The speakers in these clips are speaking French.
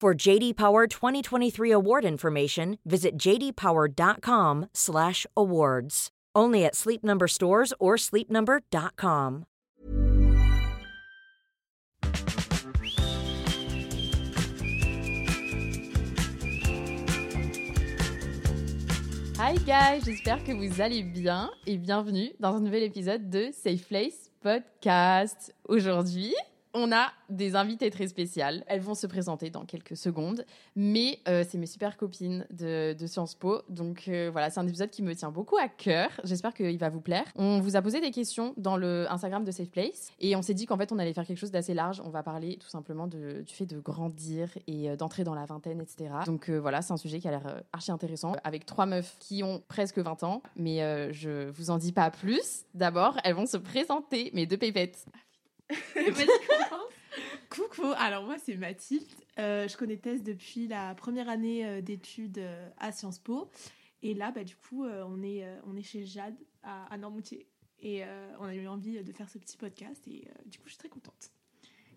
For JD Power 2023 award information, visit jdpower.com/awards. Only at Sleep Number stores or sleepnumber.com. Hi guys, j'espère que vous allez bien et bienvenue dans un nouvel épisode de Safe Place Podcast. Aujourd'hui, on a des invités très spéciales. Elles vont se présenter dans quelques secondes, mais euh, c'est mes super copines de, Sciences Po. Donc euh, voilà, c'est un épisode qui me tient beaucoup à cœur. J'espère qu'il va vous plaire. On vous a posé des questions dans le Instagram de Safe Place et on s'est dit qu'en fait on allait faire quelque chose d'assez large. On va parler tout simplement du fait de grandir et euh, d'entrer dans la vingtaine, etc. Donc voilà, c'est un sujet qui a l'air archi intéressant avec trois meufs qui ont presque 20 ans, mais je vous en dis pas plus. D'abord, elles vont se présenter, mes deux pépettes. Coucou, alors moi c'est Mathilde. Euh, je connais Tess depuis la première année euh, d'études euh, à Sciences Po. Et là, bah, du coup, on, est, on est chez Jade à, à Normoutier. Et euh, on a eu envie de faire ce petit podcast. Et euh, du coup, je suis très contente.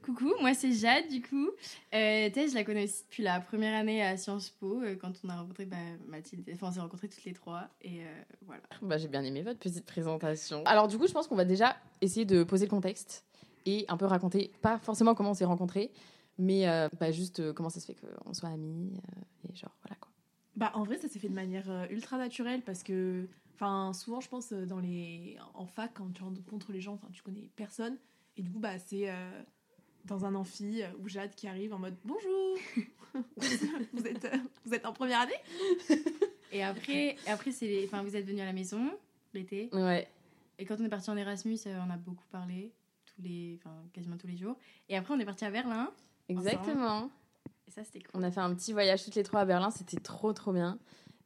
Coucou, moi c'est Jade du coup. Euh, Tess, je la connais aussi depuis la première année à Sciences Po, euh, quand on a rencontré bah, Mathilde. Enfin, on s'est rencontrés toutes les trois. Et euh, voilà. Bah, j'ai bien aimé votre petite présentation. Alors du coup, je pense qu'on va déjà essayer de poser le contexte et un peu raconter, pas forcément comment on s'est rencontrés, mais euh, bah, juste euh, comment ça se fait qu'on soit amis euh, et genre voilà quoi. Bah, en vrai, ça s'est fait de manière euh, ultra naturelle parce que, enfin, souvent, je pense dans les, en fac, quand tu rencontres les gens, enfin, tu connais personne. Et du coup, bah, c'est euh, dans un amphi où Jade qui arrive en mode bonjour. vous êtes, vous êtes en première année? Et après, après c'est les... enfin, vous êtes venus à la maison l'été. Ouais. Et quand on est parti en Erasmus, on a beaucoup parlé, tous les... enfin, quasiment tous les jours. Et après, on est parti à Berlin. Exactement. Et ça, c'était cool. On a fait un petit voyage toutes les trois à Berlin, c'était trop trop bien.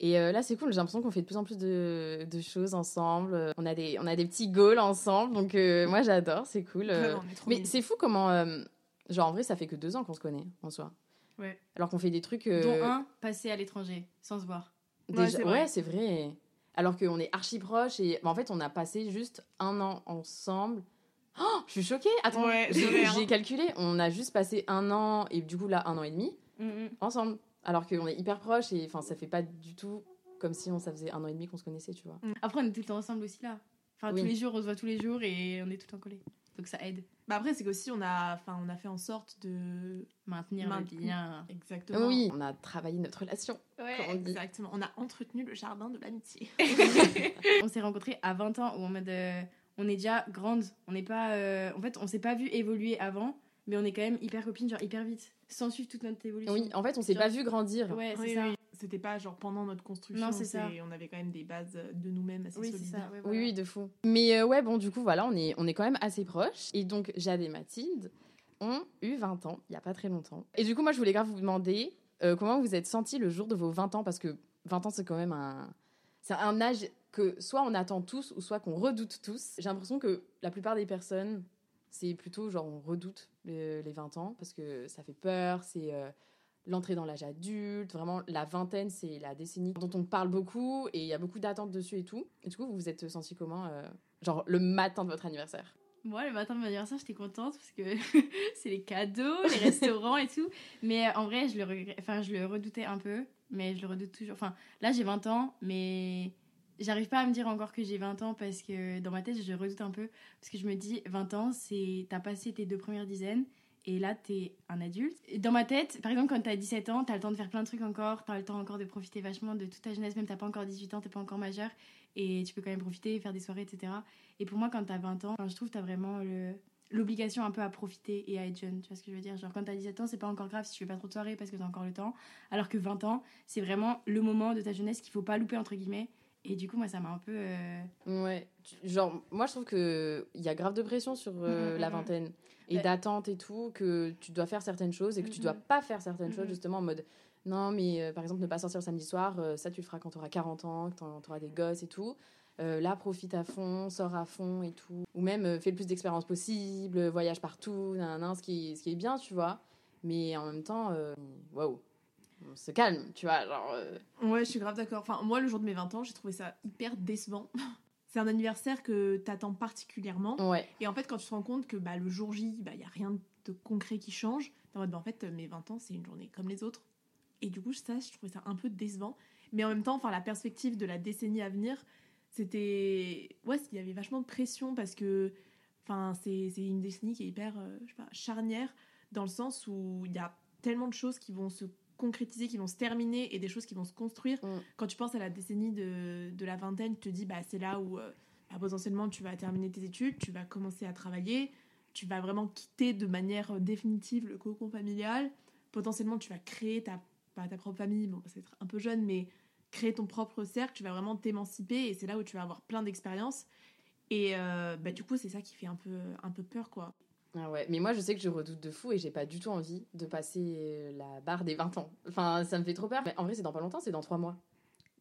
Et euh, là, c'est cool, j'ai l'impression qu'on fait de plus en plus de, de choses ensemble. Euh, On a, des, on a des petits goals ensemble, donc euh, moi j'adore, c'est cool. Euh, mais c'est fou comment. genre en vrai, ça fait que deux ans qu'on se connaît en soi. Ouais. Alors qu'on fait des trucs. Dont un passé à l'étranger, sans se voir. Ouais, Déjà- c'est vrai. ouais, c'est vrai. Alors qu'on est archi proches et bah, en fait, on a passé juste un an ensemble. Oh, je suis choquée. Attends, Ouais, j'ai calculé. On a juste passé un an et du coup là un an et demi Mhm. ensemble. Alors qu'on est hyper proches et enfin ça fait pas du tout comme si on ça faisait un an et demi qu'on se connaissait, tu vois. Après, on est tout le temps ensemble aussi là. Enfin, Oui. tous les jours, on se voit tous les jours et on est tout le temps collés. Donc ça aide. Bah, après, c'est qu'aussi, on a, enfin, on a fait en sorte de. Maintenir le lien. Exactement. Oui, on a travaillé notre relation. Ouais, on exactement. On a entretenu le jardin de l'amitié. on s'est rencontrés à 20 ans, où en mode, euh, on est déjà grande. On n'est pas, euh, en fait, on s'est pas vu évoluer avant, mais on est quand même hyper copines, genre hyper vite, sans suivre toute notre évolution. Oui, en fait, on s'est Genre- pas vu grandir. Ouais, c'est Oui, ça. oui. C'était pas genre pendant notre construction. Non, c'est ça. On avait quand même des bases de nous-mêmes assez Oui, c'est solides. ça. ouais, Oui, voilà. oui, de fou. Mais euh, ouais, bon, du coup, voilà, on est, on est quand même assez proches. Et donc, Jade et Mathilde ont eu 20 ans, il y a pas très longtemps. Et du coup, moi, je voulais grave vous demander euh, comment vous êtes sentis le jour de vos 20 ans, parce que 20 ans, c'est quand même un... C'est un âge que soit on attend tous, ou soit qu'on redoute tous. J'ai l'impression que la plupart des personnes, c'est plutôt genre on redoute les, les 20 ans, parce que ça fait peur, c'est... euh, L'entrée dans l'âge adulte, vraiment la vingtaine, c'est la décennie dont on parle beaucoup et il y a beaucoup d'attentes dessus et tout. Et du coup, vous vous êtes senti comment, euh, genre le matin de votre anniversaire? Moi, le matin de mon anniversaire, j'étais contente parce que c'est les cadeaux, les restaurants et tout. Mais euh, en vrai, je le, regret- enfin, je le redoutais un peu, mais je le redoute toujours. Enfin, là, j'ai 20 ans, mais j'arrive pas à me dire encore que j'ai 20 ans parce que dans ma tête, je redoute un peu. Parce que je me dis, 20 ans, c'est t'as passé tes deux premières dizaines et là, t'es un adulte. Dans ma tête, par exemple, quand t'as 17 ans, t'as le temps de faire plein de trucs encore, t'as le temps encore de profiter vachement de toute ta jeunesse, même t'as pas encore 18 ans, t'es pas encore majeur, et tu peux quand même profiter, faire des soirées, etc. Et pour moi, quand t'as 20 ans, je trouve t'as vraiment l'obligation un peu à profiter et à être jeune, tu vois ce que je veux dire? Genre quand t'as 17 ans, c'est pas encore grave si tu fais pas trop de soirées parce que t'as encore le temps, alors que 20 ans, c'est vraiment le moment de ta jeunesse qu'il faut pas louper entre guillemets. Et du coup, moi, ça m'a un peu. euh, Ouais, tu- genre, moi je trouve que il y a grave de pression sur euh, Mhm, la mhm. vingtaine et Ouais. d'attente et tout, que tu dois faire certaines choses et que tu Mhm. dois pas faire certaines choses justement en mode non, mais euh, par exemple, ne pas sortir le samedi soir, ça tu le feras quand tu auras 40 ans, quand tu auras des gosses et tout. Là, profite à fond, sors à fond et tout. Ou même fais le plus d'expériences possible, voyage partout, nan, nan, ce, qui, ce qui est bien, tu vois. Mais en même temps, waouh, on se calme, tu vois. Genre, euh, Ouais, je suis grave d'accord. Enfin, moi, le jour de mes 20 ans, j'ai trouvé ça hyper décevant. C'est un anniversaire que t'attends particulièrement. ouais. Et en fait, quand tu te rends compte que bah, le jour J, il n'y a rien de concret qui change, t'es en mode, bah, en fait, mes 20 ans, c'est une journée comme les autres. Et du coup, ça, je trouvais ça un peu décevant. Mais en même temps, enfin, la perspective de la décennie à venir, c'était. Ouais, il y avait vachement de pression parce que enfin, c'est c'est une décennie qui est hyper euh, je sais pas, charnière dans le sens où il y a tellement de choses qui vont se concrétiser, qui vont se terminer et des choses qui vont se construire. Mm. Quand tu penses à la décennie de, de la vingtaine, tu te dis bah, c'est là où euh, bah, potentiellement tu vas terminer tes études, tu vas commencer à travailler, tu vas vraiment quitter de manière définitive le cocon familial. Potentiellement, tu vas créer ta, pas ta propre famille, bon, c'est un peu jeune, mais créer ton propre cercle, tu vas vraiment t'émanciper et c'est là où tu vas avoir plein d'expériences. Et euh, bah, du coup, c'est ça qui fait un peu, un peu peur, quoi. Ah ouais, mais moi je sais que je redoute de fou et j'ai pas du tout envie de passer euh, la barre des 20 ans. Enfin, ça me fait trop peur. Mais en vrai, c'est dans pas longtemps, c'est dans 3 mois.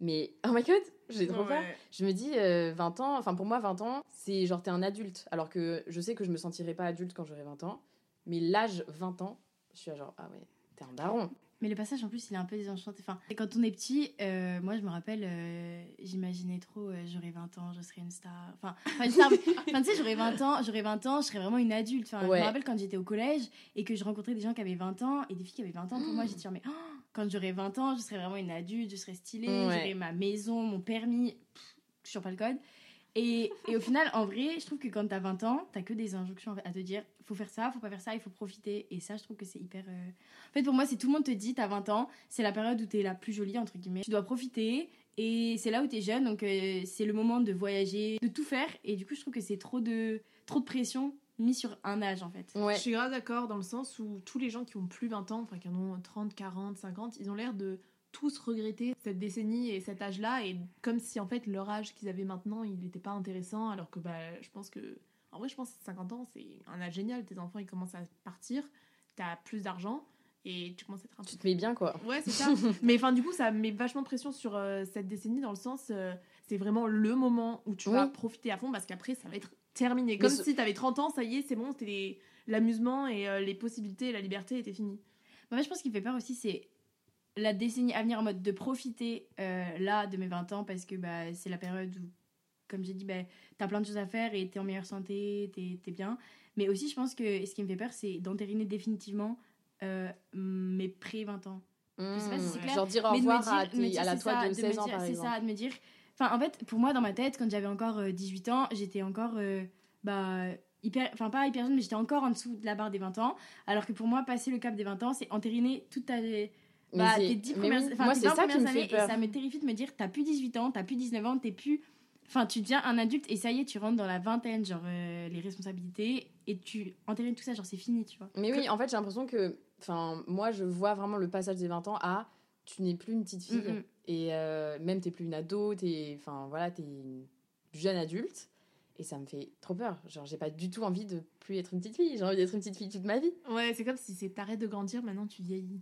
Mais oh my god, j'ai trop peur. Je me dis, euh, 20 ans, enfin pour moi, 20 ans, c'est genre t'es un adulte. Alors que je sais que je me sentirai pas adulte quand j'aurai 20 ans. Mais l'âge 20 ans, je suis à genre, ah ouais, t'es un daron. Mais le passage en plus, il est un peu désenchanté. Enfin, quand on est petit, euh, moi je me rappelle, euh, j'imaginais trop, euh, j'aurais 20 ans, je serais une star. Enfin, enfin, une star, mais- enfin, tu sais, j'aurais 20 ans, j'aurais 20 ans, je serais vraiment une adulte. Enfin, Ouais. Je me rappelle quand j'étais au collège et que je rencontrais des gens qui avaient 20 ans et des filles qui avaient 20 ans. Pour moi, j'étais genre, mais oh, quand j'aurai 20 ans, je serai vraiment une adulte, je serai stylée, Ouais. j'aurai ma maison, mon permis, pff, toujours pas le code. Et, et au final, en vrai, je trouve que quand t'as 20 ans, t'as que des injonctions à te dire faut faire ça, faut pas faire ça, il faut profiter. Et ça, je trouve que c'est hyper. euh, En fait, pour moi, c'est tout le monde te dit t'as 20 ans, c'est la période où t'es la plus jolie, entre guillemets. Tu dois profiter et c'est là où t'es jeune, donc euh, c'est le moment de voyager, de tout faire. Et du coup, je trouve que c'est trop de, trop de pression mis sur un âge, en fait. Ouais. Je suis grave d'accord dans le sens où tous les gens qui ont plus 20 ans, enfin qui en ont 30, 40, 50, ils ont l'air de tous regretter cette décennie et cet âge-là et comme si en fait leur âge qu'ils avaient maintenant, il n'était pas intéressant alors que bah je pense que en vrai je pense que 50 ans c'est un âge génial, tes enfants ils commencent à partir, t'as plus d'argent et tu commences à être un peu Tu te mets bien quoi. Ouais, c'est ça. Mais enfin, du coup, ça met vachement de pression sur euh, cette décennie dans le sens, euh, c'est vraiment le moment où tu vas profiter à fond parce qu'après, ça va être terminé. Comme ce- si t'avais 30 ans, ça y est, c'est bon, c'était les- l'amusement et euh, les possibilités et la liberté étaient finis. Moi, je pense qu'il fait peur aussi, c'est la décennie à venir en mode de profiter euh, là de mes 20 ans parce que bah, c'est la période où, comme j'ai dit, bah, t'as plein de choses à faire et t'es en meilleure santé, t'es t'es bien. Mais aussi, je pense que ce qui me fait peur, c'est d'entériner définitivement euh, mes pré-20 ans. Je sais pas si c'est clair, Genre dire au revoir dire- à la toi ça, de me 16 ans C'est ça, de me dire. Enfin, en fait, pour moi, dans ma tête, quand j'avais encore euh, 18 ans, j'étais encore. euh, bah, hyper. Enfin, pas hyper jeune, mais j'étais encore en dessous de la barre des 20 ans. Alors que pour moi, passer le cap des 20 ans, c'est entériner toute ta. Bah, c'est- tes 10 mais premières, oui, enfin, moi, tes c'est 20 ça qui premières années, peur. Et ça me terrifie de me dire, t'as plus 18 ans, t'as plus 19 ans, t'es plus. Enfin, tu deviens un adulte et ça y est, tu rentres dans la vingtaine, genre euh, les responsabilités, et tu entérines tout ça, genre c'est fini, tu vois. Mais oui, en fait, j'ai l'impression que. Enfin, moi, je vois vraiment le passage des 20 ans à. Tu n'es plus une petite fille. Mm, mm. Et euh, même, t'es plus une ado. T'es. Enfin, voilà, t'es une jeune adulte. Et ça me fait trop peur. Genre, j'ai pas du tout envie de plus être une petite fille. J'ai envie d'être une petite fille toute ma vie. Ouais, c'est comme si c'est t'arrêtes de grandir, maintenant tu vieillis.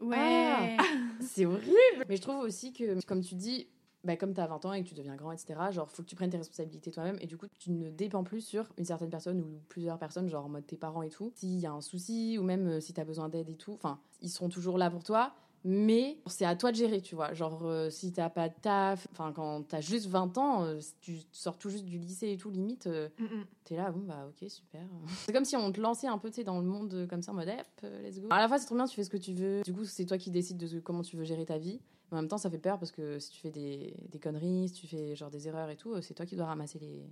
Ouais. Ah. C'est horrible. Mais je trouve aussi que, comme tu dis, bah, comme tu as 20 ans et que tu deviens grand, etc., genre, faut que tu prennes tes responsabilités toi-même. Et du coup, tu ne dépends plus sur une certaine personne ou plusieurs personnes, genre en mode tes parents et tout. S'il y a un souci ou même euh, si tu as besoin d'aide et tout, enfin, ils seront toujours là pour toi. Mais c'est à toi de gérer, tu vois. Genre, euh, si t'as pas de taf, enfin, quand t'as juste 20 ans, euh, tu sors tout juste du lycée et tout, limite, euh, Mm, mm. T'es là, bon bah ok, super. C'est comme si on te lançait un peu tu sais, dans le monde comme ça en mode hop, euh, let's go. À la fois c'est trop bien, tu fais ce que tu veux. Du coup c'est toi qui décides de comment tu veux gérer ta vie. Mais en même temps ça fait peur parce que si tu fais des, des conneries, si tu fais genre des erreurs et tout, c'est toi qui dois ramasser les,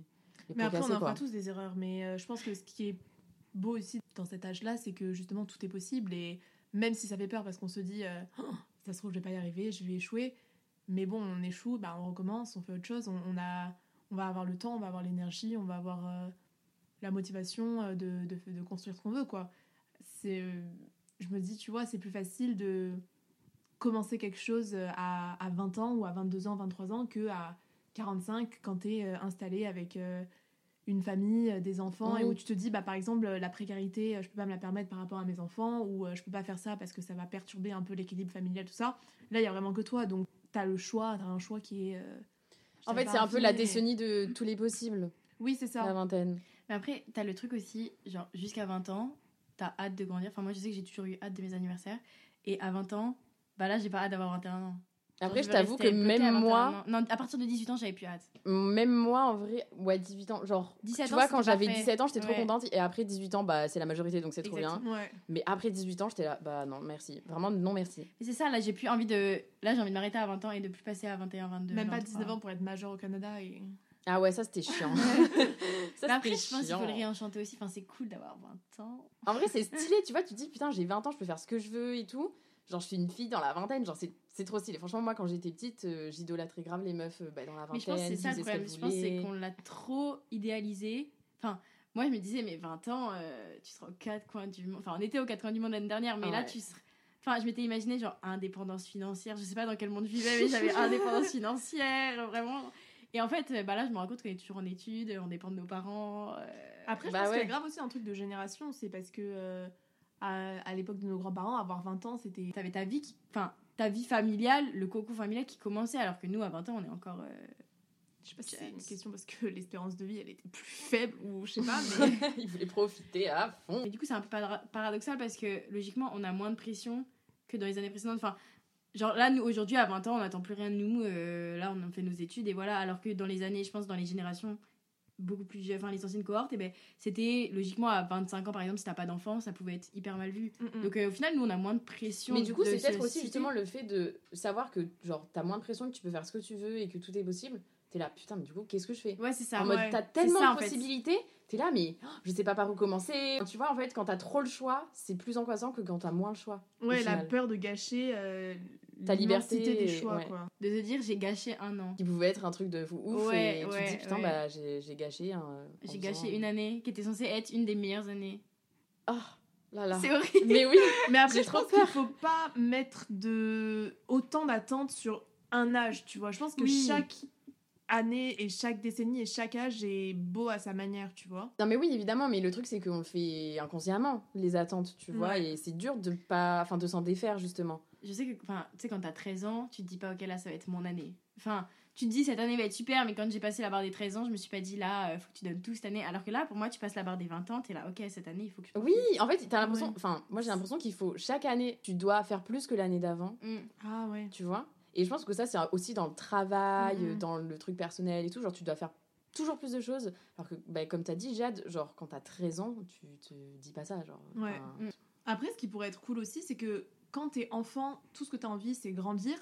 les Mais après, on en fera tous des erreurs. Mais je pense que ce qui est beau aussi dans cet âge-là, c'est que justement tout est possible et même si ça fait peur parce qu'on se dit euh, Oh, ça se trouve je vais pas y arriver, je vais échouer, mais bon on échoue, bah, on recommence, on fait autre chose, on, a, on va avoir le temps, on va avoir l'énergie, on va avoir euh, la motivation euh, de, de, de construire ce qu'on veut quoi. C'est, je me dis tu vois c'est plus facile de commencer quelque chose à, à 20 ans ou à 22 ans, 23 ans que à 45 quand tu es installé avec une famille, euh, des enfants, et où tu te dis, bah, par exemple, euh, la précarité, euh, je peux pas me la permettre par rapport à mes enfants, ou je peux pas faire ça parce que ça va perturber un peu l'équilibre familial, tout ça. Là, il y a vraiment que toi, donc tu as le choix, tu as un choix qui est. euh, En fait, c'est un peu la mais- décennie de tous les possibles, Oui, c'est la ça. vingtaine. Mais après, t'as le truc aussi, genre jusqu'à 20 ans, t'as hâte de grandir. Enfin, moi, je sais que j'ai toujours eu hâte de mes anniversaires. Et à 20 ans, bah là, j'ai pas hâte d'avoir 21 ans. Après, je t'avoue que même 21 moi, ans. Non, à partir de 18 ans, j'avais plus hâte. même moi, en vrai, ouais, 18 ans, genre, 17 tu ans, vois, c'était quand j'avais parfait. 17 ans, j'étais trop Ouais. contente, et après 18 ans, bah, c'est la majorité, donc c'est trop bien. Ouais. Mais après 18 ans, j'étais là, bah non, merci. Vraiment, non, merci. Et c'est ça, là, j'ai plus envie de. Là, j'ai envie de m'arrêter à 20 ans et de plus passer à 21, 22. Même pas 23. 19 ans pour être majeur au Canada. Et... Ah ouais, ça, c'était chiant. ça, Mais après, je pense qu'il faut le réenchanter aussi. Enfin, c'est cool d'avoir 20 ans. En vrai, c'est stylé, tu vois, tu te dis, putain, j'ai 20 ans, je peux faire ce que je veux et tout. Genre, je suis une fille dans la vingtaine, genre, c'est c'est trop stylé. Franchement, moi, quand j'étais petite, euh, j'idolâtrais grave les meufs euh, bah, dans la vingtaine. Mais je pense que c'est ça le problème. Je pense que c'est qu'on l'a trop idéalisé. Enfin, moi, je me disais, mais 20 ans, euh, tu seras aux quatre coins du monde. Enfin, on était aux quatre coins du monde l'année dernière, mais Ah là, ouais. tu seras. Enfin, je m'étais imaginé genre indépendance financière. Je sais pas dans quel monde je vivais, mais j'avais indépendance financière, vraiment. Et en fait, euh, bah là, je me rends compte qu'on est toujours en études, on dépend de nos parents. euh, Après, je Bah pense ouais. a grave aussi un truc de génération. C'est parce que euh, à, à l'époque de nos grands-parents, avoir 20 ans, c'était. T'avais ta vie qui. Enfin, ta vie familiale, le coco familial qui commençait, alors que nous, à 20 ans, on est encore. euh, Je sais pas si c'est une question parce que l'espérance de vie, elle était plus faible ou je sais pas, mais. Ils voulaient profiter à fond. Mais du coup, c'est un peu para- paradoxal parce que logiquement, on a moins de pression que dans les années précédentes. Enfin, genre là, nous, aujourd'hui, à 20 ans, on n'attend plus rien de nous. euh, là, on fait nos études et voilà. Alors que dans les années, je pense, dans les générations beaucoup plus jeunes, enfin, les anciennes cohortes, eh ben, c'était logiquement à 25 ans, par exemple, si t'as pas d'enfant, ça pouvait être hyper mal vu. Mm. Donc euh, au final, nous, on a moins de pression. Mais du coup, c'est peut-être aussi justement le fait de savoir que, genre, t'as moins de pression, que tu peux faire ce que tu veux et que tout est possible. T'es là, putain, mais du coup, qu'est-ce que je fais? Ouais, c'est ça. En mode, t'as tellement ça, de possibilités, t'es là, mais oh, je sais pas par où commencer. Tu vois, en fait, quand t'as trop le choix, c'est plus angoissant que quand t'as moins le choix. Ouais, la peur de gâcher euh, Ta liberté, des choix, ouais. quoi. De se dire, j'ai gâché un an. Qui pouvait être un truc de fou ouf. Ouais, et tu te dis, putain, bah, j'ai gâché. un- J'ai gâché une année qui était censée être une des meilleures années. Oh là là. C'est horrible. Mais oui, Mais après, je pense qu'il faut pas mettre de autant d'attentes sur un âge, tu vois. Je pense que Oui. chaque année et chaque décennie et chaque âge est beau à sa manière, tu vois. Non mais oui évidemment mais le truc c'est qu'on le fait inconsciemment les attentes tu vois Ouais. et c'est dur de pas enfin de s'en défaire justement. Je sais que enfin tu sais quand t'as 13 ans tu te dis pas ok là ça va être mon année enfin tu te dis cette année va être super mais quand j'ai passé la barre des 13 ans je me suis pas dit là euh, faut que tu donnes tout cette année alors que là pour moi tu passes la barre des 20 ans t'es là ok cette année il faut que je Oui en fait t'as l'impression Ouais. enfin moi j'ai l'impression qu'il faut chaque année tu dois faire plus que l'année d'avant Mm. Ah ouais. tu vois? Et je pense que ça c'est aussi dans le travail Mhm. dans le truc personnel et tout genre tu dois faire toujours plus de choses alors que bah, comme t'as dit Jade genre quand t'as 13 ans tu te dis pas ça genre Ouais. Mm. Après, ce qui pourrait être cool aussi, c'est que quand t'es enfant, tout ce que t'as envie, c'est grandir.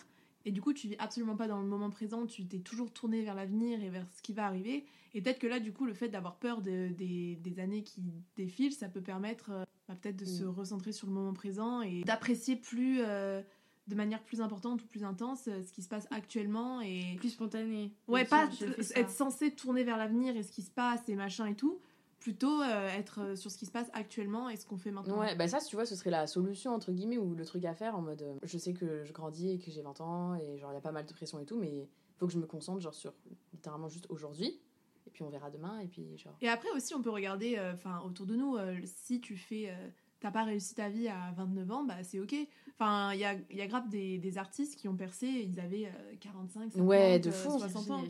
Et du coup, tu vis absolument pas dans le moment présent, tu t'es toujours tourné vers l'avenir et vers ce qui va arriver. Et peut-être que là, du coup, le fait d'avoir peur de- des, des années qui défilent, ça peut permettre euh, bah, peut-être de se Mm. recentrer sur le moment présent et d'apprécier plus, euh, de manière plus importante ou plus intense, euh, ce qui se passe actuellement. Et plus spontané ouais, pas être censé tourner vers l'avenir et ce qui se passe et machin et tout. Plutôt euh, être euh, sur ce qui se passe actuellement et ce qu'on fait maintenant. Ouais, bah ça, tu vois, ce serait la solution, entre guillemets, ou le truc à faire en mode euh, je sais que je grandis et que j'ai 20 ans et genre il y a pas mal de pression et tout, mais faut que je me concentre genre sur littéralement juste aujourd'hui et puis on verra demain et puis genre. Et après aussi, on peut regarder euh, enfin autour de nous, euh, si tu fais. euh, T'as pas réussi ta vie à 29 ans, bah c'est ok. Enfin, il y a, il y a grave des, des artistes qui ont percé, ils avaient euh, 45, 50, Ouais, de euh, fou. 60 ans.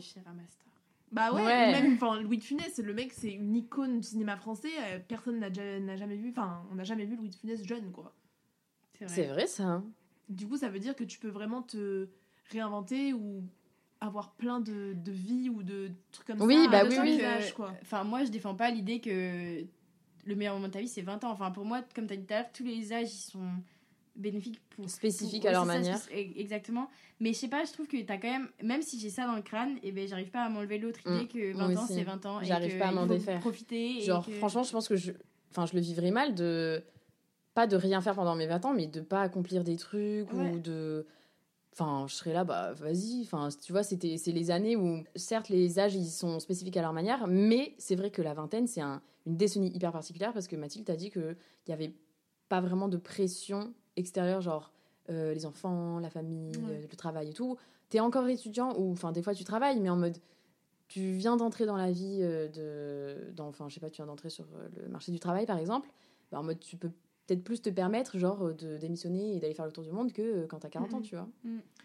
Bah ouais, Ouais. ou même enfin, Louis de Funès, le mec c'est une icône du cinéma français, euh, personne n'a déjà- n'a jamais vu, enfin on n'a jamais vu Louis de Funès jeune quoi. c'est vrai C'est vrai ça. hein. Du coup, ça veut dire que tu peux vraiment te réinventer ou avoir plein de, de vies ou de trucs comme Oui, ça. bah de oui, oui. âge, quoi. Enfin, moi, je défends pas l'idée que le meilleur moment de ta vie, c'est 20 ans. Enfin, pour moi, comme tu as dit tout à l'heure, tous les âges, ils sont bénéfiques pour. Spécifiques pour- à leur ça, manière. Exactement. Mais je sais pas, je trouve que t'as quand même. Même si j'ai ça dans le crâne, et ben j'arrive pas à m'enlever l'autre idée Mm. que Moi 20 ans, c'est 20 ans. et J'arrive que pas à m'en défaire. Profiter. Genre que- franchement, je pense que je enfin, je le vivrais mal de pas de rien faire pendant mes 20 ans, mais de pas accomplir des trucs Ouais. ou de. Enfin, je serais là, bah vas-y. Enfin, tu vois, c'était c'est les années où, certes, les âges ils sont spécifiques à leur manière, mais c'est vrai que la vingtaine c'est un- une décennie hyper particulière parce que Mathilde t'a dit que il y avait pas vraiment de pression extérieure, genre euh, les enfants, la famille, Ouais. euh, le travail et tout. T'es encore étudiant ou, enfin, des fois tu travailles, mais en mode tu viens d'entrer dans la vie euh, de, enfin, je sais pas, tu viens d'entrer sur le marché du travail par exemple. Bah, en mode tu peux peut-être plus te permettre genre de démissionner et d'aller faire le tour du monde que quand t'as 40 ans, Mhm. tu vois.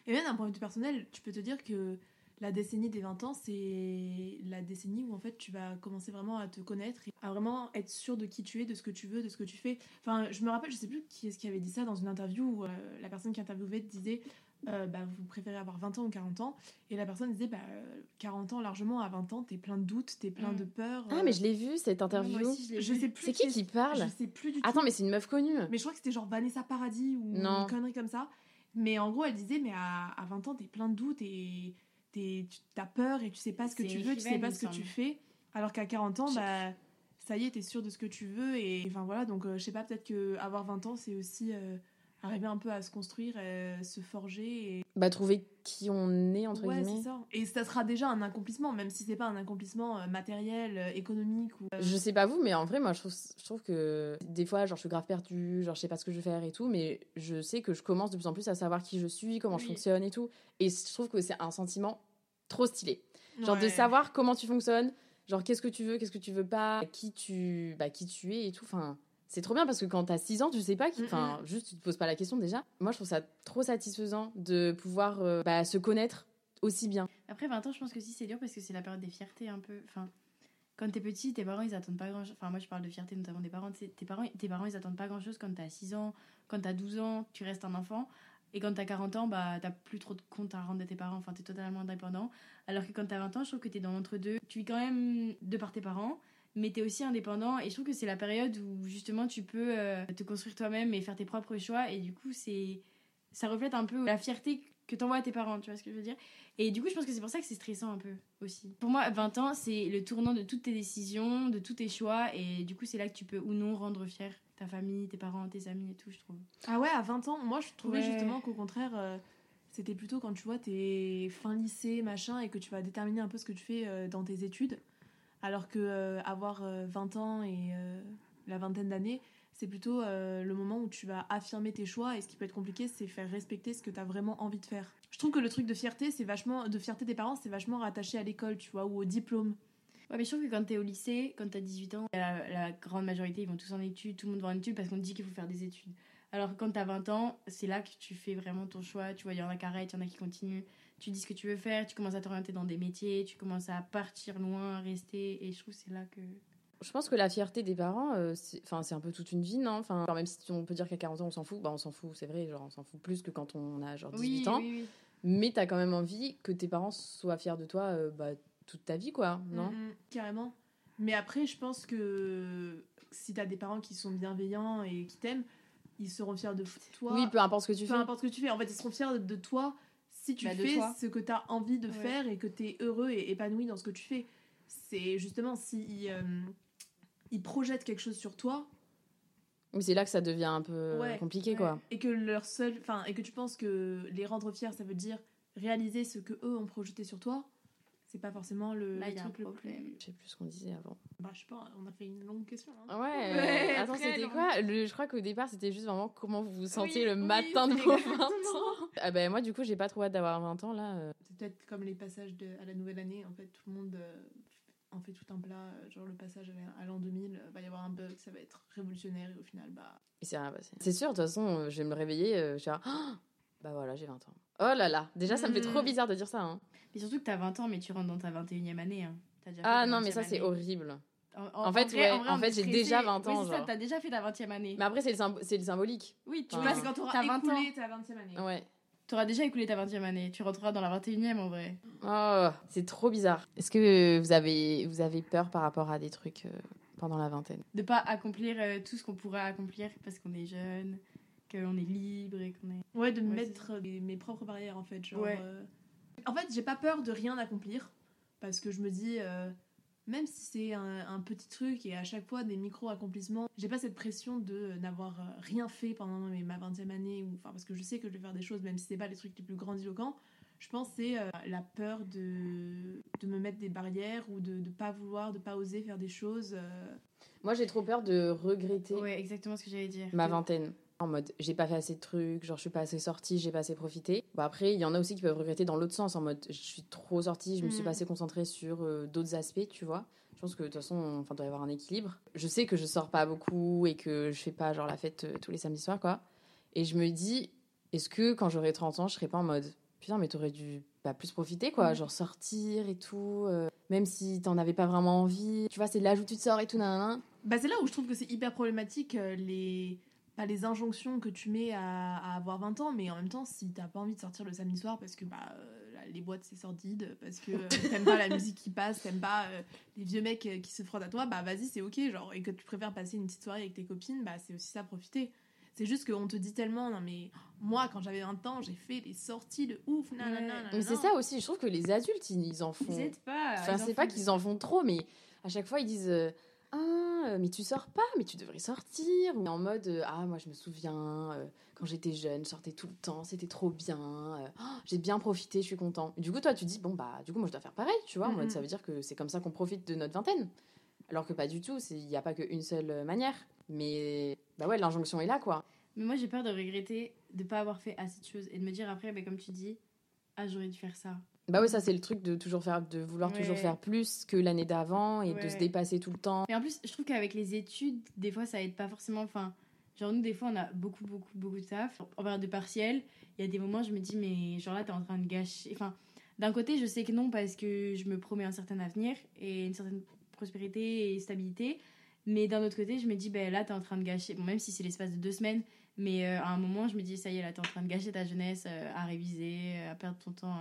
Et même d'un point de vue personnel, tu peux te dire que la décennie des 20 ans, c'est la décennie où en fait tu vas commencer vraiment à te connaître et à vraiment être sûr de qui tu es, de ce que tu veux, de ce que tu fais. Enfin, je me rappelle, je sais plus qui est-ce qui avait dit ça dans une interview où euh, la personne qui interviewait disait euh, bah, vous préférez avoir 20 ans ou 40 ans et la personne disait bah, euh, 40 ans largement, à 20 ans, t'es plein de doutes, t'es plein Mm. de peurs. Ah, euh, mais je l'ai vu cette interview. Moi aussi, je je sais plus C'est qui qui parle Je sais plus du tout. Attends, mais c'est une meuf connue. Mais je crois que c'était genre Vanessa Paradis ou Non. une connerie comme ça. Mais en gros, elle disait, mais à, à 20 ans, t'es plein de doutes et tu as peur et tu sais pas ce que tu veux, tu sais pas ce que tu fais. Alors qu'à 40 ans, bah, ça y est, t'es sûr de ce que tu veux. Et enfin voilà, donc euh, je sais pas, peut-être que avoir 20 ans, c'est aussi euh, arriver un peu à se construire, se forger. Et... Bah, trouver qui on est, entre Ouais, guillemets. c'est ça. Et ça sera déjà un accomplissement, même si c'est pas un accomplissement euh, matériel, euh, économique ou. euh, Je sais pas vous, mais en vrai, moi, je trouve, je trouve que des fois, genre, je suis grave perdue, genre, je sais pas ce que je vais faire et tout, mais je sais que je commence de plus en plus à savoir qui je suis, comment je fonctionne et tout. Et je trouve que c'est un sentiment trop stylé. Genre, de savoir comment tu fonctionnes, genre, qu'est-ce que tu veux, qu'est-ce que tu veux pas, qui tu, bah, qui tu es et tout. Enfin, c'est trop bien parce que quand t'as 6 ans, tu sais pas qui. Mm, Enfin, juste, tu te poses pas la question déjà. Moi, je trouve ça trop satisfaisant de pouvoir euh, bah, se connaître aussi bien. Après 20 ans, je pense que si c'est dur parce que c'est la période des fiertés un peu. Enfin, quand t'es petit, tes parents ils attendent pas grand chose. Enfin, moi je parle de fierté notamment des parents. Tes parents, tes parents ils attendent pas grand chose quand t'as 6 ans, quand t'as 12 ans, tu restes un enfant. Et quand t'as 40 ans, bah t'as plus trop de compte à rendre de tes parents. Enfin, t'es totalement indépendant. Alors que quand t'as 20 ans, je trouve que t'es dans l'entre-deux. Tu vis quand même de par tes parents. Mais t'es aussi indépendant et je trouve que c'est la période où justement tu peux euh, te construire toi-même et faire tes propres choix et du coup c'est ça reflète un peu la fierté que t'envoies à tes parents, tu vois ce que je veux dire? Et du coup, je pense que c'est pour ça que c'est stressant un peu aussi. Pour moi, 20 ans, c'est le tournant de toutes tes décisions, de tous tes choix. Et du coup, c'est là que tu peux ou non rendre fier ta famille, tes parents, tes amis et tout, je trouve. Ah ouais, à 20 ans, moi je trouvais Ouais. justement qu'au contraire, euh, c'était plutôt quand tu vois t'es fin lycée, machin, et que tu vas déterminer un peu ce que tu fais euh, dans tes études. Alors que euh, avoir euh, 20 ans et euh, la vingtaine d'années, c'est plutôt euh, le moment où tu vas affirmer tes choix. Et ce qui peut être compliqué, c'est faire respecter ce que tu as vraiment envie de faire. Je trouve que le truc de fierté, c'est vachement, de fierté des parents, c'est vachement rattaché à l'école, tu vois, ou au diplôme. Ouais, mais je trouve que quand t'es au lycée, quand t'as 18 ans, la, la grande majorité, ils vont tous en études, tout le monde va en études parce qu'on te dit qu'il faut faire des études. Alors que quand t'as 20 ans, c'est là que tu fais vraiment ton choix. Tu vois, il y en a qui arrêtent, il y en a qui continuent. Tu dis ce que tu veux faire, tu commences à t'orienter dans des métiers, tu commences à partir loin, rester. Et je trouve que c'est là que. Je pense que la fierté des parents, euh, c'est enfin, c'est un peu toute une vie, non? Enfin, Même si on peut dire qu'à 40 ans, on s'en fout, bah, on s'en fout, c'est vrai, genre, on s'en fout plus que quand on a genre 18 ans. oui, oui. Mais t'as quand même envie que tes parents soient fiers de toi euh, bah, toute ta vie, quoi, non? Mhm, carrément. Mais après, je pense que si t'as des parents qui sont bienveillants et qui t'aiment, ils seront fiers de toi. Oui, peu importe ce que tu peu fais. importe ce que tu fais. En fait, ils seront fiers de toi si tu Bah, fais toi. ce que tu as envie de Ouais. faire et que tu es heureux et épanoui dans ce que tu fais. C'est justement si ils, euh, projettent quelque chose sur toi Mais c'est là que ça devient un peu Ouais, compliqué, ouais. quoi. et que leur seul, enfin, et que tu penses que les rendre fiers, ça veut dire réaliser ce que eux ont projeté sur toi. C'est pas forcément le, Là, le il y a un truc le problème. plus. Je sais plus ce qu'on disait avant. Bah, je sais pas, on a fait une longue question. hein. Ouais, Ouais, attends, très c'était quoi le, Je crois qu'au départ, c'était juste vraiment comment vous vous sentiez Oui, le oui, matin de vos 20 exactement. ans. Ah ben moi, du coup, j'ai pas trop hâte d'avoir 20 ans, là. euh. C'est peut-être comme les passages de, à la nouvelle année, en fait, tout le monde euh, en fait tout un plat, euh, genre le passage à la- à l'an 2000, euh, va y avoir un bug, ça va être révolutionnaire, et au final, bah... Et c'est rien passé. C'est sûr, de toute façon, euh, je vais me réveiller, euh, je vais dire, bah voilà, j'ai 20 ans. Oh là là, déjà, ça me fait trop Mm. bizarre de dire ça. Hein. Mais surtout que t'as 20 ans, mais tu rentres dans ta 21e année. Hein. Déjà Ah non, mais 20e ça, c'est horrible. En, En fait, ouais, en fait, j'ai déjà 20 Oui, ans, c'est ça, t'as déjà fait ta 20e année. Mais après, c'est le, symb- c'est le symbolique. oui, tu c'est quand t'auras t'as 20 ans. écoulé ta 20e année. Ouais. T'auras déjà écoulé ta 20e année. Tu rentreras dans la 21e en vrai. Oh, c'est trop bizarre. Est-ce que vous avez, vous avez peur par rapport à des trucs euh, pendant la vingtaine? De pas accomplir euh, tout ce qu'on pourrait accomplir parce qu'on est jeune, qu'on est libre et qu'on est. Ouais, de me Ouais, mettre mes, mes propres barrières, en fait. Genre, Ouais. euh, En fait, j'ai pas peur de rien accomplir, parce que je me dis, euh, même si c'est un, un petit truc et à chaque fois des micro-accomplissements, j'ai pas cette pression de euh, n'avoir euh, rien fait pendant mes- ma 20e année, ou, enfin, parce que je sais que je vais faire des choses, même si c'est pas les trucs les plus grandiloquents. Je pense que c'est euh, la peur de, de me mettre des barrières ou de ne pas vouloir, de pas oser faire des choses. euh. Moi, j'ai trop peur de regretter Ouais, exactement ce que j'allais dire. ma vingtaine. En mode, j'ai pas fait assez de trucs, genre je suis pas assez sortie, j'ai pas assez profité. Bon, après, il y en a aussi qui peuvent regretter dans l'autre sens, en mode, je suis trop sortie, je me suis Mm. pas assez concentrée sur euh, d'autres aspects, tu vois. Je pense que de toute façon, enfin, doit y avoir un équilibre. Je sais que je sors pas beaucoup et que je fais pas genre la fête euh, tous les samedis soirs, quoi. Et je me dis, est-ce que quand j'aurai 30 ans, je serai pas en mode, putain, mais t'aurais dû bah, plus profiter, quoi. Mm. Genre sortir et tout, euh, même si t'en avais pas vraiment envie. Tu vois, c'est de l'âge où tu te sors et tout, nanana. Bah, c'est là où je trouve que c'est hyper problématique les, pas les injonctions que tu mets à, à avoir 20 ans, mais en même temps, si t'as pas envie de sortir le samedi soir parce que bah, euh, les boîtes c'est sordide, parce que euh, t'aimes pas la musique qui passe, t'aimes pas euh, les vieux mecs qui se frottent à toi, bah vas-y, c'est ok, genre, et que tu préfères passer une petite soirée avec tes copines, bah c'est aussi ça, profiter. C'est juste qu'on te dit tellement, non mais moi quand j'avais 20 ans, j'ai fait des sorties de ouf, nanana, Ouais. Mais c'est ça aussi, je trouve que les adultes, ils, ils en font. Ils pas. Enfin, c'est pas qu'ils en font trop, mais à chaque fois, ils disent euh, Euh, mais tu sors pas, mais tu devrais sortir. Ou en mode euh, Ah, moi, je me souviens, euh, quand j'étais jeune, je sortais tout le temps, c'était trop bien. oh, J'ai bien profité, je suis content. Et du coup, toi, tu dis Bon, bah, du coup, moi, je dois faire pareil, tu vois. En mode, ça veut dire que c'est comme ça qu'on profite de notre vingtaine. Alors que pas du tout, il n'y a pas qu'une seule manière. Mais, bah ouais, l'injonction est là, quoi. Mais moi, j'ai peur de regretter de pas avoir fait assez de choses et de me dire après, bah, comme tu dis, ah, j'aurais dû faire ça. Bah ouais, ça, c'est le truc de toujours faire, de vouloir toujours faire plus que l'année d'avant et de se dépasser tout le temps. Et en plus, je trouve qu'avec les études, des fois, ça aide pas forcément. Enfin, genre, nous, des fois, on a beaucoup, beaucoup, beaucoup de taf. En période de partiel, il y a des moments, je me dis, mais genre là, t'es en train de gâcher. Enfin, d'un côté, je sais que non, parce que je me promets un certain avenir et une certaine prospérité et stabilité. Mais d'un autre côté, je me dis, ben là, t'es en train de gâcher. Bon, même si c'est l'espace de deux semaines, mais euh, à un moment, je me dis, ça y est, là, t'es en train de gâcher ta jeunesse euh, à réviser, euh, à perdre ton temps,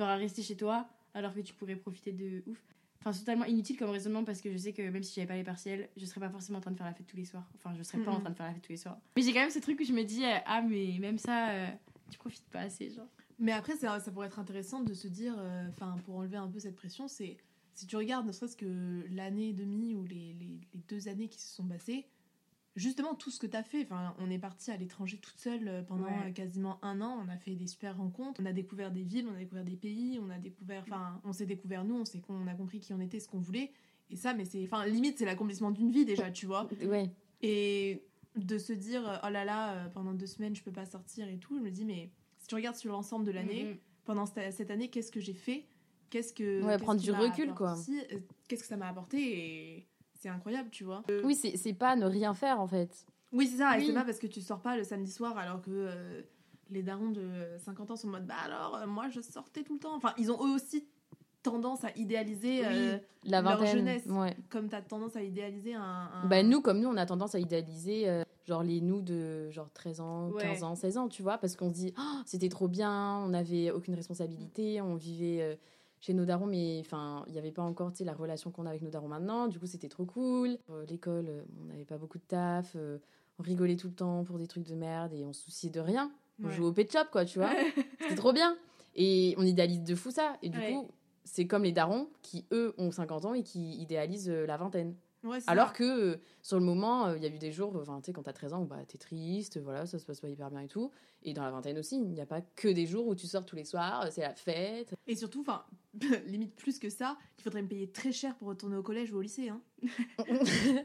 genre à rester chez toi, alors que tu pourrais profiter de ouf. Enfin, c'est totalement inutile comme raisonnement parce que je sais que même si j'avais pas les partiels, je serais pas forcément en train de faire la fête tous les soirs. Enfin, je serais pas en train de faire la fête tous les soirs. Mais j'ai quand même ce truc où je me dis, euh, ah, mais même ça, euh, tu profites pas assez, genre. Mais après, ça, ça pourrait être intéressant de se dire, euh, enfin, pour enlever un peu cette pression, c'est si tu regardes ne serait-ce que l'année et demie ou les, les- les deux années qui se sont passées, justement tout ce que tu as fait, enfin, on est parti à l'étranger toute seule euh, pendant Ouais. euh, quasiment un an, on a fait des super rencontres, on a découvert des villes, on a découvert des pays, on a découvert, enfin, on s'est découvert nous, on s'est qu'on a compris qui on était, ce qu'on voulait, et ça, mais c'est, enfin, limite, c'est l'accomplissement d'une vie déjà, tu vois. Ouais. Et de se dire, oh là là, euh, pendant deux semaines, je peux pas sortir et tout, je me dis, mais si tu regardes sur l'ensemble de l'année, Mhm. pendant cette, année, qu'est-ce que j'ai fait? Qu'est-ce que. Ouais, prendre du recul, quoi. Qu'est-ce que ça m'a apporté? Et c'est incroyable, tu vois. Oui, c'est pas ne rien faire en fait. Oui, c'est ça, et c'est pas parce que tu sors pas le samedi soir alors que euh, les darons de 50 ans sont en mode, bah alors, euh, moi je sortais tout le temps. Enfin, ils ont eux aussi tendance à idéaliser, euh, La Leur jeunesse. Ouais. comme t'as tendance à idéaliser un. un- Bah nous, comme nous, on a tendance à idéaliser euh, genre les nous de genre 13 ans, Ouais. 15 ans, 16 ans, tu vois, parce qu'on se dit Oh, c'était trop bien, on n'avait aucune responsabilité, on vivait euh, chez nos darons, mais enfin, il n'y avait pas encore la relation qu'on a avec nos darons maintenant, du coup c'était trop cool. Euh, L'école, euh, on n'avait pas beaucoup de taf, euh, on rigolait tout le temps pour des trucs de merde et on se souciait de rien. On Ouais. jouait au pet shop, quoi, tu vois. C'était trop bien. Et on idéalise de fou ça. Et du Ouais. coup, c'est comme les darons qui, eux, ont 50 ans et qui idéalisent la vingtaine. Ouais, Alors ça. que euh, sur le moment, euh, il y a eu des jours, enfin, tu sais, quand t'as 13 ans, où bah, t'es triste, voilà, ça se passe pas hyper bien et tout. Et dans la vingtaine aussi, il n'y a pas que des jours où tu sors tous les soirs, euh, c'est la fête. Et surtout, enfin, limite plus que ça, il faudrait me payer très cher pour retourner au collège ou au lycée. Hein.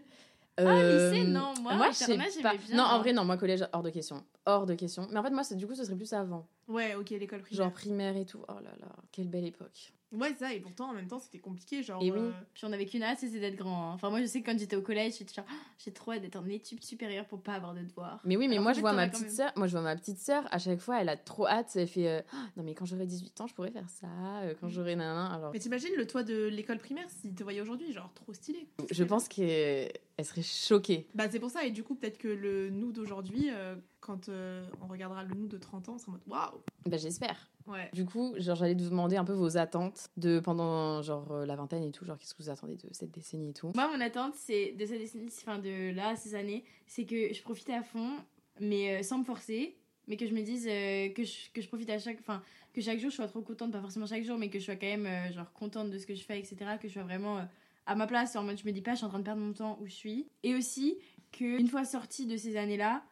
Ah, lycée, non, moi, je sais internat, j'aimais bien, Non, en hein. vrai, non, moi, collège, hors de question. Hors de question. Mais en fait, moi, c'est- du coup, ce serait plus avant. Ouais, ok, l'école primaire. Genre primaire et tout. Oh là là, quelle belle époque. Ouais, ça, et pourtant, en même temps, c'était compliqué. Genre, Et oui. euh, Puis on avait qu'une hâte, c'est d'être grand. hein. Enfin, moi, je sais que quand j'étais au collège, j'étais genre, Ah, j'ai trop hâte d'être en études supérieures pour pas avoir de devoirs. Mais oui, mais Alors moi je vois ma petite même. sœur, moi je vois ma petite sœur, à chaque fois elle a trop hâte, elle fait euh, Ah, non mais quand j'aurai 18 ans, je pourrais faire ça, euh, quand j'aurai nanan. Alors Mais t'imagines le toit de l'école primaire s'il te voyait aujourd'hui, genre trop stylé. je pense qu'elle serait choquée. Bah c'est pour ça, et du coup peut-être que le nous d'aujourd'hui, euh, quand euh, on regardera le nous de 30 ans, on sera en mode waouh Bah j'espère. Ouais. Du coup, genre j'allais vous demander un peu vos attentes de pendant genre euh, la vingtaine et tout, genre qu'est-ce que vous attendez de cette décennie et tout? Moi, mon attente, c'est de cette décennie, enfin de là, ces années, c'est que je profite à fond, mais euh, sans me forcer, mais que je me dise euh, que, je, que je profite à chaque. Enfin, que chaque jour je sois trop contente, pas forcément chaque jour, mais que je sois quand même genre contente de ce que je fais, etc. Que je sois vraiment à ma place, en mode je me dis pas je suis en train de perdre mon temps où je suis. Et aussi que une fois sortie de ces années-là,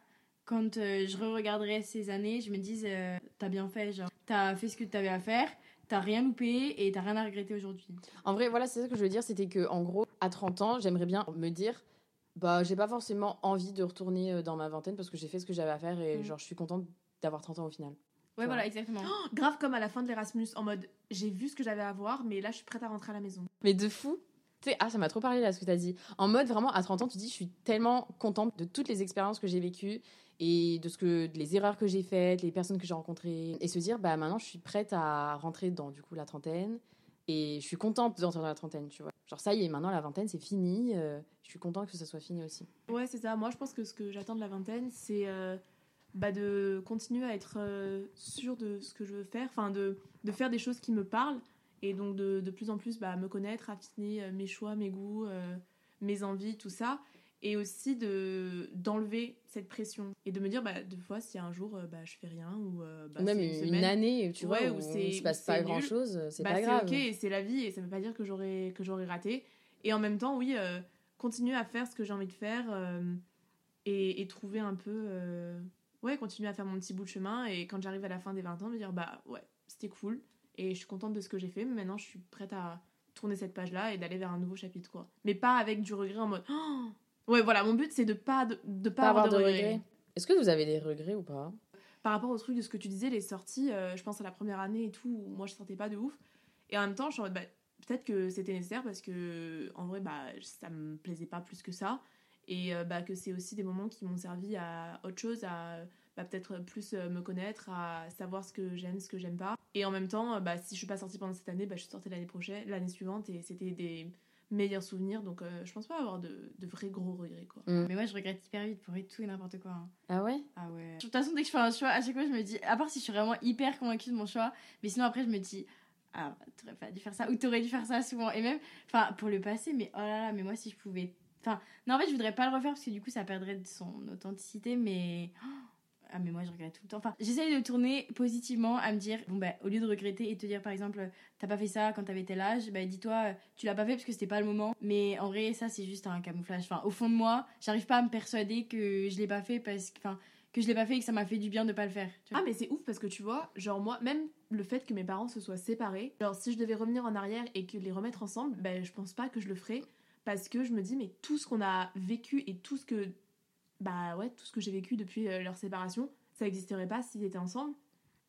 quand euh, je re-regarderai ces années, je me dise euh, t'as bien fait, genre t'as fait ce que t'avais à faire, t'as rien loupé et t'as rien à regretter aujourd'hui. En vrai, voilà, c'est ça que je veux dire, c'était que en gros, à 30 ans, j'aimerais bien me dire, bah, j'ai pas forcément envie de retourner euh, dans ma vingtaine parce que j'ai fait ce que j'avais à faire et Mm. genre, je suis contente d'avoir 30 ans au final. Ouais, voilà, exactement. Grave comme à la fin de l'Erasmus, en mode j'ai vu ce que j'avais à voir, mais là je suis prête à rentrer à la maison. Mais de fou. Tu sais, ah, ça m'a trop parlé là ce que t'as dit. En mode vraiment, à 30 ans, tu dis, je suis tellement contente de toutes les expériences que j'ai vécues et de ce que les erreurs que j'ai faites, les personnes que j'ai rencontrées et se dire, bah maintenant, je suis prête à rentrer dans du coup la trentaine et je suis contente d'entrer dans la trentaine, tu vois. Genre ça y est, maintenant la vingtaine c'est fini. euh, je suis contente que ça soit fini aussi. Ouais, c'est ça. Moi je pense que ce que j'attends de la vingtaine, c'est euh, bah, de continuer à être euh, sûre de ce que je veux faire, enfin de, de faire des choses qui me parlent et donc de, de plus en plus bah, me connaître, affiner euh, mes choix, mes goûts, mes envies, tout ça. Et aussi de d'enlever cette pression et de me dire, bah, deux fois, si un jour euh, bah, je fais rien ou euh, bah, Même une, semaine, année, tu Ouais, vois, où où c'est- il se passe pas grand chose, c'est bah, pas grave. ok et c'est la vie et ça veut pas dire que j'aurais que j'aurais raté. Et en même temps oui euh, continuer à faire ce que j'ai envie de faire euh, et, et trouver un peu euh, ouais continuer à faire mon petit bout de chemin et quand j'arrive à la fin des 20 ans me dire bah ouais c'était cool et je suis contente de ce que j'ai fait mais maintenant je suis prête à tourner cette page là et d'aller vers un nouveau chapitre quoi. Mais pas avec du regret en mode Oh ouais voilà mon but c'est de pas de, de pas, Pas avoir, avoir de regrets. regrets. Est-ce que vous avez des regrets ou pas? Par rapport au truc de ce que tu disais, les sorties, euh, je pense à la première année et tout, où moi je sortais pas de ouf. Et en même temps, je suis en mode, bah, peut-être que c'était nécessaire parce que, en vrai, bah, ça me plaisait pas plus que ça. Et euh, bah, que c'est aussi des moments qui m'ont servi à autre chose, à bah, peut-être plus euh, me connaître, à savoir ce que j'aime, ce que j'aime pas. Et en même temps, bah, si je suis pas sortie pendant cette année, bah, je suis sortie l'année prochaine, l'année suivante, et c'était des meilleurs souvenirs. Donc euh, je pense pas avoir de, de vrais gros regrets, quoi. Mais moi, je regrette hyper vite pour tout et n'importe quoi. hein. Ah ouais? Ah ouais. De toute façon, dès que je fais un choix, à chaque fois, je me dis, à part si je suis vraiment hyper convaincue de mon choix, mais sinon après, je me dis, ah, t'aurais pas dû faire ça, ou t'aurais dû faire ça souvent. Et même, enfin, pour le passé, mais oh là là, mais moi, si je pouvais. Enfin, non, en fait, je voudrais pas le refaire parce que du coup, ça perdrait de son authenticité, mais. Ah, mais moi, je regrette tout le temps. Enfin, j'essaye de tourner positivement à me dire, bon, bah, au lieu de regretter et te dire, par exemple, t'as pas fait ça quand t'avais tel âge, bah, dis-toi, euh, tu l'as pas fait parce que c'était pas le moment. Mais en vrai, ça, c'est juste un camouflage. Enfin, au fond de moi, j'arrive pas à me persuader que je l'ai pas fait parce que. Enfin, que je l'ai pas fait et que ça m'a fait du bien de pas le faire. Ah mais c'est ouf parce que tu vois, genre moi, même le fait que mes parents se soient séparés, genre si je devais revenir en arrière et que les remettre ensemble, ben je pense pas que je le ferais parce que je me dis mais tout ce qu'on a vécu et tout ce que bah ouais, tout ce que j'ai vécu depuis euh, leur séparation, ça n'existerait pas s'ils étaient ensemble.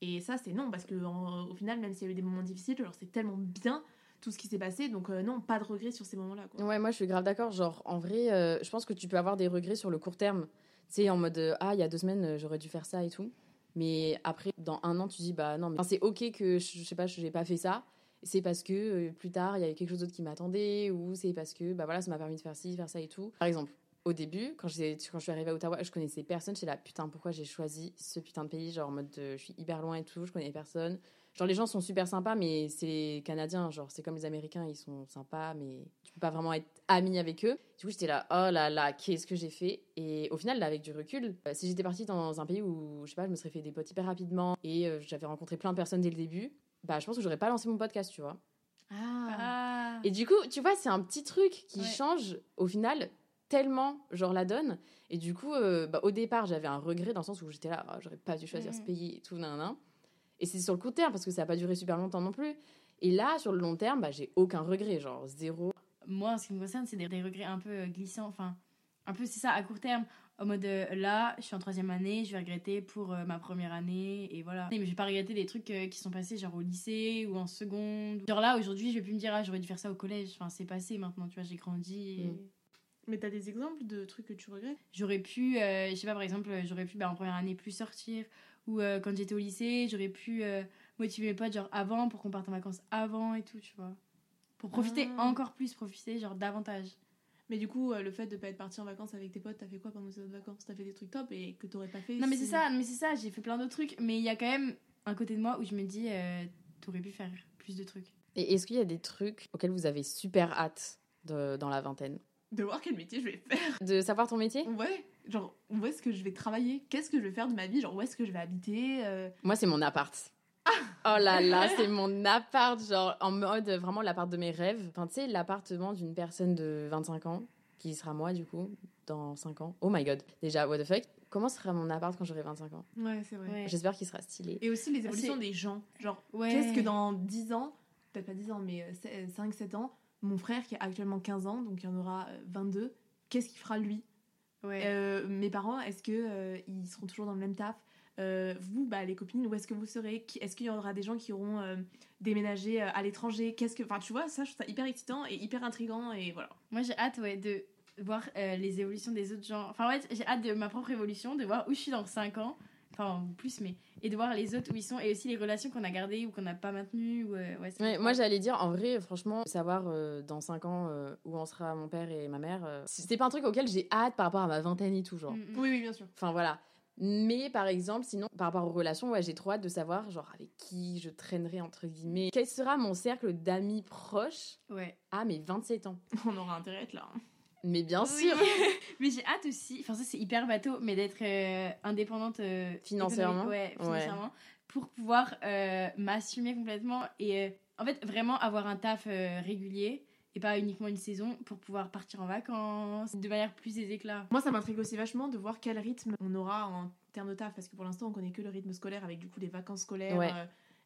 Et ça c'est non parce que au final même s'il y a eu des moments difficiles, genre c'est tellement bien tout ce qui s'est passé donc euh, non, pas de regrets sur ces moments-là. Ouais, moi je suis grave d'accord. Genre, en vrai, euh, je pense que tu peux avoir des regrets sur le court terme. Tu sais, en mode, ah, il y a deux semaines, j'aurais dû faire ça et tout. Mais après, dans un an, tu dis, bah non, mais c'est ok que je, sais pas, je n'ai pas fait ça. C'est parce que plus tard, il y avait quelque chose d'autre qui m'attendait, ou c'est parce que, bah voilà, ça m'a permis de faire ci, faire ça et tout. Par exemple, au début, quand, quand je suis arrivée à Ottawa, je connaissais personne. J'étais là, putain, pourquoi j'ai choisi ce putain de pays? Genre, en mode, euh, je suis hyper loin et tout, je connais personne. Genre, les gens sont super sympas, mais c'est les Canadiens. Genre, c'est comme les Américains, ils sont sympas, mais tu peux pas vraiment être ami avec eux. Du coup, j'étais là, oh là là, qu'est-ce que j'ai fait? Et au final, là, avec du recul, euh, si j'étais partie dans un pays où, je sais pas, je me serais fait des potes hyper rapidement et euh, j'avais rencontré plein de personnes dès le début, bah, je pense que j'aurais pas lancé mon podcast, tu vois. Ah. Et du coup, tu vois, c'est un petit truc qui Ouais. change au final tellement, genre, la donne. Et du coup, euh, bah, au départ, j'avais un regret dans le sens où j'étais là, Ah, j'aurais pas dû choisir ce Mhm. pays et tout, nan, nan. Et c'est sur le court terme parce que ça a pas duré super longtemps non plus. Et là, sur le long terme, bah, j'ai aucun regret, genre zéro. Moi, en ce qui me concerne, c'est des, des regrets un peu euh, glissants. Enfin, un peu, c'est ça, à court terme. En mode, euh, là, je suis en troisième année, je vais regretter pour euh, ma première année, et voilà. Mais je vais pas regretter des trucs qui sont passés, genre au lycée ou en seconde. Genre là, aujourd'hui, je vais plus me dire, ah, j'aurais dû faire ça au collège. Enfin, c'est passé maintenant, tu vois, j'ai grandi. et- Mm. Mais t'as des exemples de trucs que tu regrettes? J'aurais pu, euh, je sais pas, par exemple, euh, j'aurais pu bah, en première année plus sortir, ou euh, quand j'étais au lycée, j'aurais pu euh, motiver mes potes, genre avant, pour qu'on parte en vacances avant et tout, tu vois. Pour profiter Ah. encore plus, profiter, genre davantage. Mais du coup, euh, le fait de pas être parti en vacances avec tes potes, t'as fait quoi pendant ces autres vacances? T'as fait des trucs top et que t'aurais pas fait Non, mais si- c'est ça, mais c'est ça, j'ai fait plein d'autres trucs, mais il y a quand même un côté de moi où je me dis, euh, t'aurais pu faire plus de trucs. Et est-ce qu'il y a des trucs auxquels vous avez super hâte de- dans la vingtaine? De voir quel métier je vais faire. De savoir ton métier? Ouais, genre, où est-ce que je vais travailler? Qu'est-ce que je vais faire de ma vie? Genre, où est-ce que je vais habiter Euh, Moi, c'est mon appart. Oh là là, c'est mon appart, genre en mode vraiment l'appart de mes rêves. Enfin, tu sais, l'appartement d'une personne de 25 ans, qui sera moi du coup, dans 5 ans. Oh my god. Déjà, what the fuck? Comment sera mon appart quand j'aurai 25 ans? Ouais, c'est vrai. Ouais. J'espère qu'il sera stylé. Et aussi les Ah, évolutions des gens. Genre, Ouais. qu'est-ce que dans 10 ans, peut-être pas 10 ans, mais 5-7 ans, mon frère qui a actuellement 15 ans, donc il y en aura euh, 22, qu'est-ce qu'il fera lui? Ouais. Euh, Mes parents, est-ce que euh, ils seront toujours dans le même taf? Euh, Vous, bah, les copines, où est-ce que vous serez? Est-ce qu'il y aura des gens qui auront euh, déménagé euh, à l'étranger? Qu'est-ce que, enfin, tu vois, ça, je trouve ça hyper excitant et hyper intrigant et voilà. Moi, j'ai hâte ouais, de voir euh, les évolutions des autres gens. Enfin, ouais, j'ai hâte de ma propre évolution, de voir où je suis dans 5 ans. Enfin, plus, mais. Et de voir les autres où ils sont. Et aussi les relations qu'on a gardées ou qu'on n'a pas maintenues. Ou, euh, ouais, moi, j'allais dire, en vrai, franchement, savoir euh, dans 5 ans euh, où en sera mon père et ma mère, euh, c'est pas un truc auquel j'ai hâte par rapport à ma vingtaine et tout, genre. Mm, mm. Oui, oui, bien sûr. Enfin, voilà. Mais par exemple, sinon, par rapport aux relations, ouais, j'ai trop hâte de savoir, genre, avec qui je traînerai, entre guillemets. Quel sera mon cercle d'amis proches Ouais. à mes 27 ans? On aura intérêt à être là. hein. Mais bien Oui. sûr mais j'ai hâte aussi, enfin ça c'est hyper bateau, mais d'être euh, indépendante euh, Financièrement ouais, Ouais. financièrement, pour pouvoir euh, m'assumer complètement et euh, en fait vraiment avoir un taf euh, régulier et pas uniquement une saison pour pouvoir partir en vacances de manière plus aisée que là. Moi, ça m'intrigue aussi vachement de voir quel rythme on aura en termes de taf, parce que pour l'instant, on connaît que le rythme scolaire avec du coup les vacances scolaires, Ouais. euh,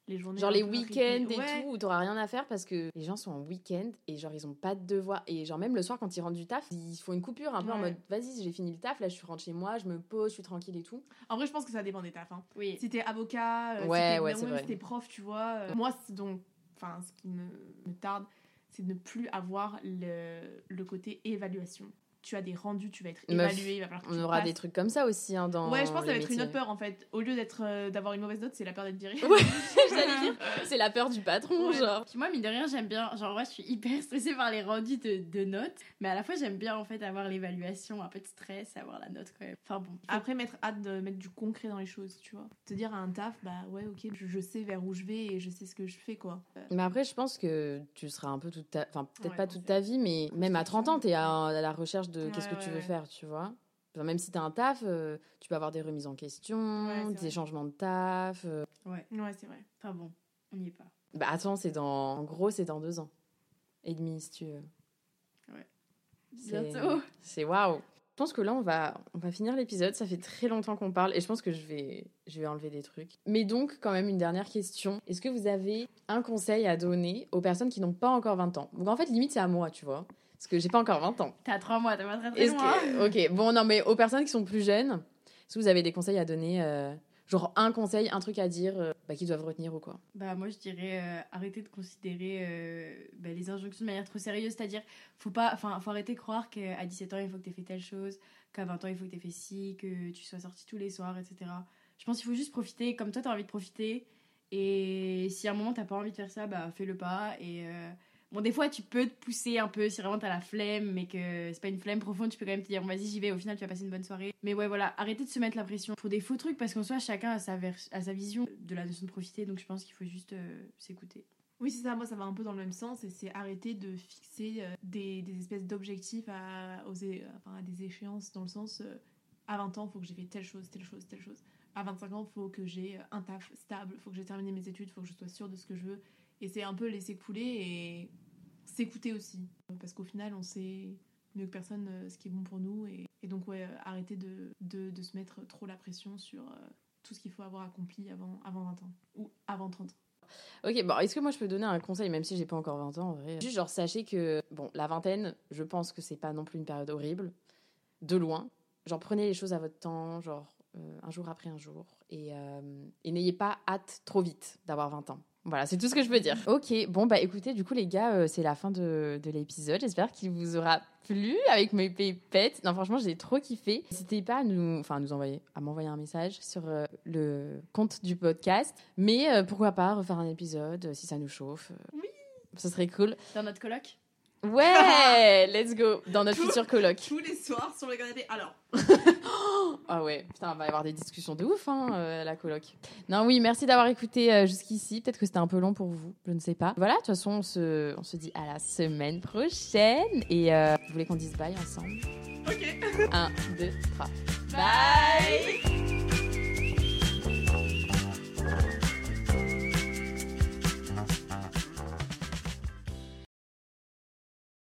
les journées. Genre les week-ends et Ouais. tout, où t'auras rien à faire parce que les gens sont en week-end et genre ils ont pas de devoirs. Et genre même le soir quand ils rentrent du taf, ils font une coupure un peu en mode vas-y, j'ai fini le taf, là je suis rentre chez moi, je me pose, je suis tranquille et tout. En vrai, je pense que ça dépend des tafs. hein. Oui. Si t'es avocat, euh, Ouais, si t'es si prof, tu vois. euh, moi, c'est donc, enfin, ce qui me, me tarde, c'est de ne plus avoir le, le côté évaluation. Tu as des rendus, tu vas être Meuf, évalué, il va falloir que On tu aura passes. des trucs comme ça aussi hein, dans. Ouais, je pense que ça va être une autre peur en fait. Au lieu d'être euh, d'avoir une mauvaise note, c'est la peur d'être viré. Ouais, j'allais dire, c'est la peur du patron, Ouais. genre. Puis moi, mine de rien, j'aime bien. Genre, moi, je suis hyper stressée par les rendus de, de notes. Mais à la fois, j'aime bien, en fait, avoir l'évaluation, un peu de stress, avoir la note quand même. Enfin bon. Après, mettre hâte de mettre du concret dans les choses, tu vois. Te dire à un taf, bah ouais, ok, je, je sais vers où je vais et je sais ce que je fais, quoi. Euh, Mais après, je pense que tu seras un peu toute ta. Enfin, peut-être Ouais, pas toute ta vie, mais même à 30 ans, t'es à, à la recherche de Ouais, qu'est-ce que tu ouais, veux ouais. faire, tu vois. Enfin, même si t'as un taf, euh, tu peux avoir des remises en question, Ouais, des vrai. changements de taf. euh. Ouais, c'est vrai. Enfin bon, on n'y est pas. Bah attends, c'est dans. En gros, c'est dans deux ans. Et demi, si tu veux. C'est- Bientôt. C'est waouh. Je pense que là, on va, on va finir l'épisode. Ça fait très longtemps qu'on parle et je pense que je vais, je vais enlever des trucs. Mais donc, quand même, une dernière question. Est-ce que vous avez un conseil à donner aux personnes qui n'ont pas encore 20 ans? Donc, en fait, limite, c'est à moi, tu vois. Parce que j'ai pas encore 20 ans. T'as trois mois, t'as pas très très loin. que... Ok, bon, non, mais aux personnes qui sont plus jeunes, est-ce que vous avez des conseils à donner euh, Genre un conseil, un truc à dire euh, bah, qu'ils doivent retenir ou quoi? Bah moi je dirais euh, arrêter de considérer bah, les injonctions de manière trop sérieuse, c'est-à-dire faut pas, enfin faut arrêter de croire qu'à 17 ans il faut que t'aies fait telle chose, qu'à 20 ans il faut que t'aies fait ci, que tu sois sorti tous les soirs, etc. Je pense qu'il faut juste profiter comme toi t'as envie de profiter et si à un moment t'as pas envie de faire ça, bah fais-le pas et Bon, des fois, tu peux te pousser un peu si vraiment t'as la flemme, mais que c'est pas une flemme profonde, tu peux quand même te dire, vas-y, j'y vais, au final, tu vas passer une bonne soirée. Mais ouais, voilà, arrêtez de se mettre la pression pour des faux trucs, parce qu'en soi, chacun a sa, a sa vision de la notion de profiter, donc je pense qu'il faut juste euh, s'écouter. Oui, c'est ça, moi ça va un peu dans le même sens et c'est arrêter de fixer euh, des, espèces d'objectifs à, à des échéances dans le sens euh, à 20 ans, faut que j'ai fait telle chose, telle chose, telle chose. À 25 ans, faut que j'ai un taf stable, faut que j'ai terminé mes études, faut que je sois sûre de ce que je veux. Et c'est un peu laisser couler et s'écouter aussi. Parce qu'au final, on sait mieux que personne euh, ce qui est bon pour nous. Et, donc, ouais, euh, arrêter de, de, se mettre trop la pression sur euh, tout ce qu'il faut avoir accompli avant, avant 20 ans ou avant 30 ans. Ok, bon, est-ce que moi je peux donner un conseil, même si j'ai pas encore 20 ans en vrai? Juste, genre, sachez que, bon, la vingtaine, je pense que c'est pas non plus une période horrible, de loin. Genre, prenez les choses à votre temps, genre, un jour après un jour, et, et n'ayez pas hâte trop vite d'avoir 20 ans. Voilà, c'est tout ce que je peux dire. Ok, bon, bah écoutez, du coup, les gars, euh, c'est la fin de, de l'épisode. J'espère qu'il vous aura plu avec mes pépettes. Non, franchement, j'ai trop kiffé. N'hésitez pas à nous, enfin, à nous envoyer, à m'envoyer un message sur euh, le compte du podcast. Mais euh, pourquoi pas refaire un épisode si ça nous chauffe. Oui. Ce serait cool. Dans notre colloque Ouais, let's go dans notre Tout- futur colloque. Tous les soirs sur le canapé. Alors, Ah ouais, putain, on va y avoir des discussions de ouf, hein, euh, la coloc. Non, oui, merci d'avoir écouté euh, jusqu'ici. Peut-être que c'était un peu long pour vous, je ne sais pas. Voilà, de toute façon, on se, on se dit à la semaine prochaine. Et euh, vous voulez qu'on dise bye ensemble? Ok. Un, deux, trois. Bye